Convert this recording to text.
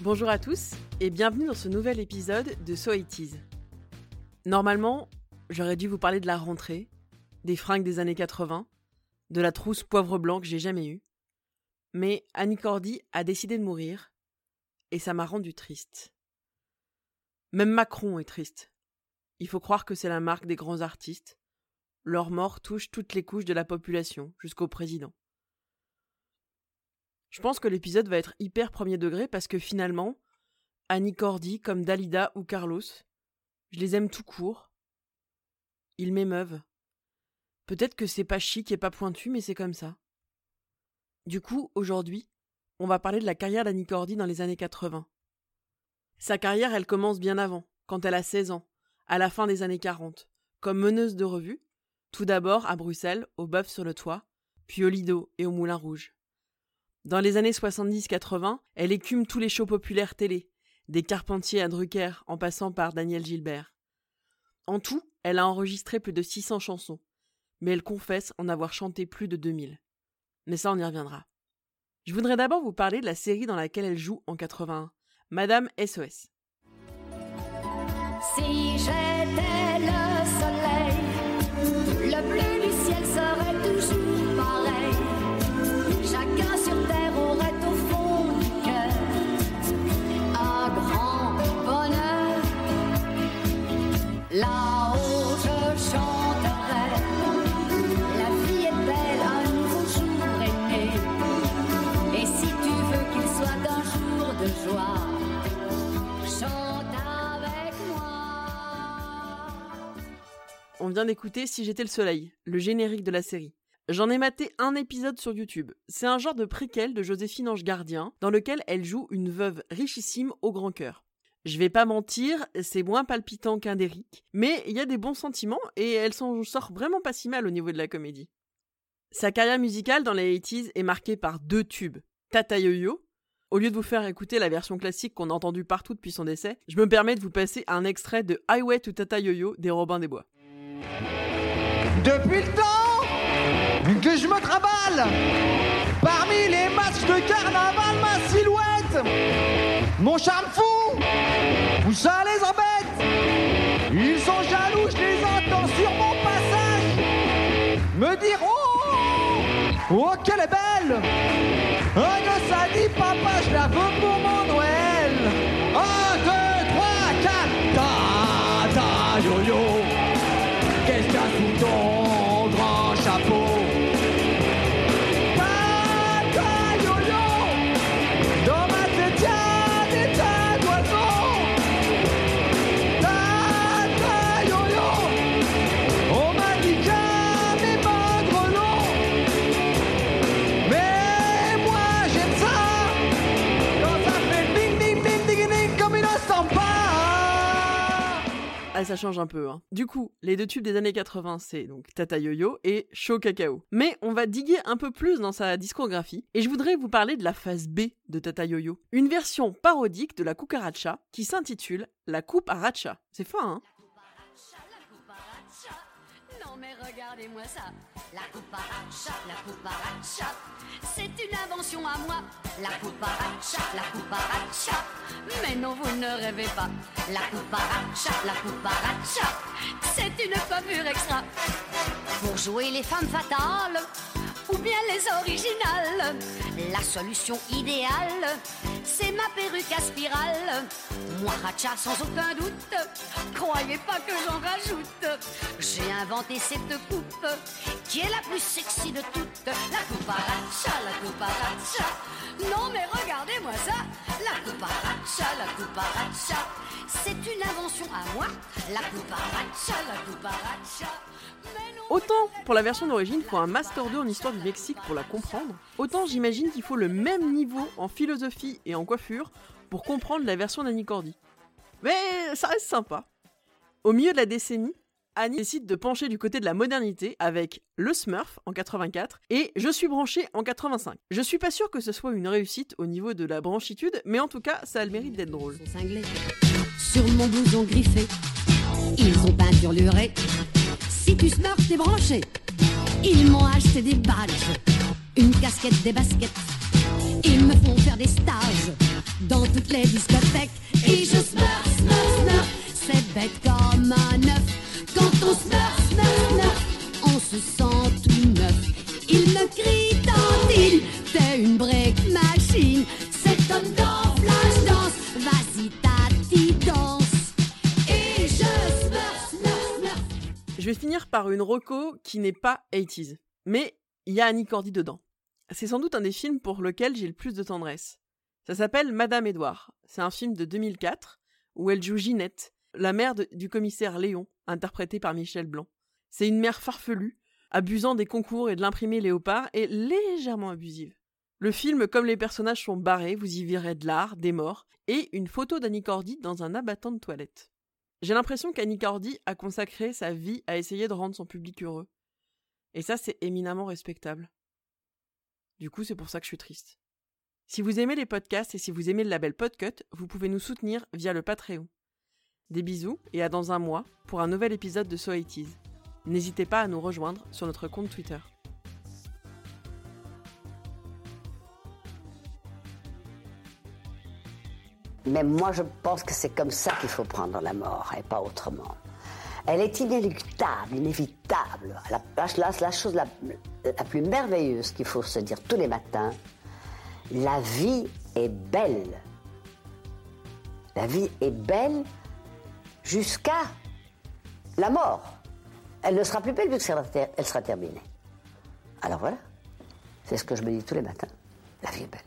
Bonjour à tous et bienvenue dans ce nouvel épisode de So It Is. Normalement, j'aurais dû vous parler de la rentrée, des fringues des années 80, de la trousse poivre blanc que j'ai jamais eue. Mais Annie Cordy a décidé de mourir et ça m'a rendu triste. Même Macron est triste. Il faut croire que c'est la marque des grands artistes. Leur mort touche toutes les couches de la population, jusqu'au président. Je pense que l'épisode va être hyper premier degré parce que finalement, Annie Cordy, comme Dalida ou Carlos, je les aime tout court. Ils m'émeuvent. Peut-être que c'est pas chic et pas pointu, mais c'est comme ça. Du coup, aujourd'hui, on va parler de la carrière d'Annie Cordy dans les années 80. Sa carrière, elle commence bien avant, quand elle a 16 ans, à la fin des années 40, comme meneuse de revue, tout d'abord à Bruxelles, au Bœuf sur le Toit, puis au Lido et au Moulin Rouge. Dans les années 70-80, elle écume tous les shows populaires télé, des Carpentiers à Drucker en passant par Daniel Gilbert. En tout, elle a enregistré plus de 600 chansons, mais elle confesse en avoir chanté plus de 2000. Mais ça, on y reviendra. Je voudrais d'abord vous parler de la série dans laquelle elle joue en 81, Madame SOS. On vient d'écouter Si j'étais le soleil, le générique de la série. J'en ai maté un épisode sur YouTube. C'est un genre de préquel de Joséphine Ange Gardien, dans lequel elle joue une veuve richissime au grand cœur. Je vais pas mentir, c'est moins palpitant qu'un d'Eric, mais il y a des bons sentiments et elle s'en sort vraiment pas si mal au niveau de la comédie. Sa carrière musicale dans les 80s est marquée par deux tubes. Tata Yo-Yo. Au lieu de vous faire écouter la version classique qu'on a entendue partout depuis son décès, je me permets de vous passer un extrait de Highway to Tata Yo-Yo des Robins des Bois. Depuis le temps que je me traballe parmi les matchs de carnaval, ma silhouette, mon charme fou, où ça les embête. Ils sont jaloux, je les entends sur mon passage me dire oh, oh qu'elle est belle. Un gosse a dit papa, je la veux pour mon ça change un peu. Hein. Du coup, les deux tubes des années 80, c'est donc Tata Yo-Yo et Show Cacao. Mais on va diguer un peu plus dans sa discographie et je voudrais vous parler de la phase B de Tata Yo-Yo. Une version parodique de la cucaracha qui s'intitule La coupe à Racha. C'est fin, hein mais regardez-moi ça. La cucaracha, la cucaracha. C'est une invention à moi. La cucaracha, la cucaracha. Mais non, vous ne rêvez pas. La cucaracha, la cucaracha. C'est une coiffure extra. Pour jouer les femmes fatales ou bien les originales. La solution idéale, c'est ma perruque à spirale. Moi, Racha, sans aucun doute, croyez pas que j'en rajoute. J'ai inventé cette coupe qui est la plus sexy de toutes. La coupe à Racha, la coupe à Racha. Non, mais regardez-moi ça. La coupe à Racha, la coupe à Racha. C'est une invention à moi. La coupe à Racha, la coupe à Racha. Mais non, Autant pour la version d'origine, il faut un Master 2 en histoire du Mexique pour la comprendre, autant j'imagine qu'il faut le même niveau en philosophie et en coiffure pour comprendre la version d'Annie Cordy. Mais ça reste sympa. Au milieu de la décennie, Annie décide de pencher du côté de la modernité avec Le Smurf en 84 et Je suis branché en 85. Je suis pas sûr que ce soit une réussite au niveau de la branchitude, mais en tout cas, ça a le mérite d'être drôle. Sur mon blouson griffé, ils ont peinturluré. Si tu smurf, t'es branché. Ils m'ont acheté des badges, une casquette, des baskets. Ils me font faire des stages dans toutes les discothèques. Par une roco qui n'est pas 80s. Mais il y a Annie Cordy dedans. C'est sans doute un des films pour lequel j'ai le plus de tendresse. Ça s'appelle Madame Édouard. C'est un film de 2004 où elle joue Ginette, la mère du commissaire Léon, interprétée par Michel Blanc. C'est une mère farfelue, abusant des concours et de l'imprimé Léopard et légèrement abusive. Le film, comme les personnages sont barrés, vous y verrez de l'art, des morts et une photo d'Annie Cordy dans un abattant de toilette. J'ai l'impression qu'Annie Cordy a consacré sa vie à essayer de rendre son public heureux. Et ça, c'est éminemment respectable. Du coup, c'est pour ça que je suis triste. Si vous aimez les podcasts et si vous aimez le label Podcut, vous pouvez nous soutenir via le Patreon. Des bisous et à dans un mois pour un nouvel épisode de So 80s. N'hésitez pas à nous rejoindre sur notre compte Twitter. Mais moi, je pense que c'est comme ça qu'il faut prendre la mort et pas autrement. Elle est inéluctable, inévitable. La, chose la, la plus merveilleuse qu'il faut se dire tous les matins, la vie est belle. La vie est belle jusqu'à la mort. Elle ne sera plus belle vu qu'elle sera terminée. Alors voilà, c'est ce que je me dis tous les matins. La vie est belle.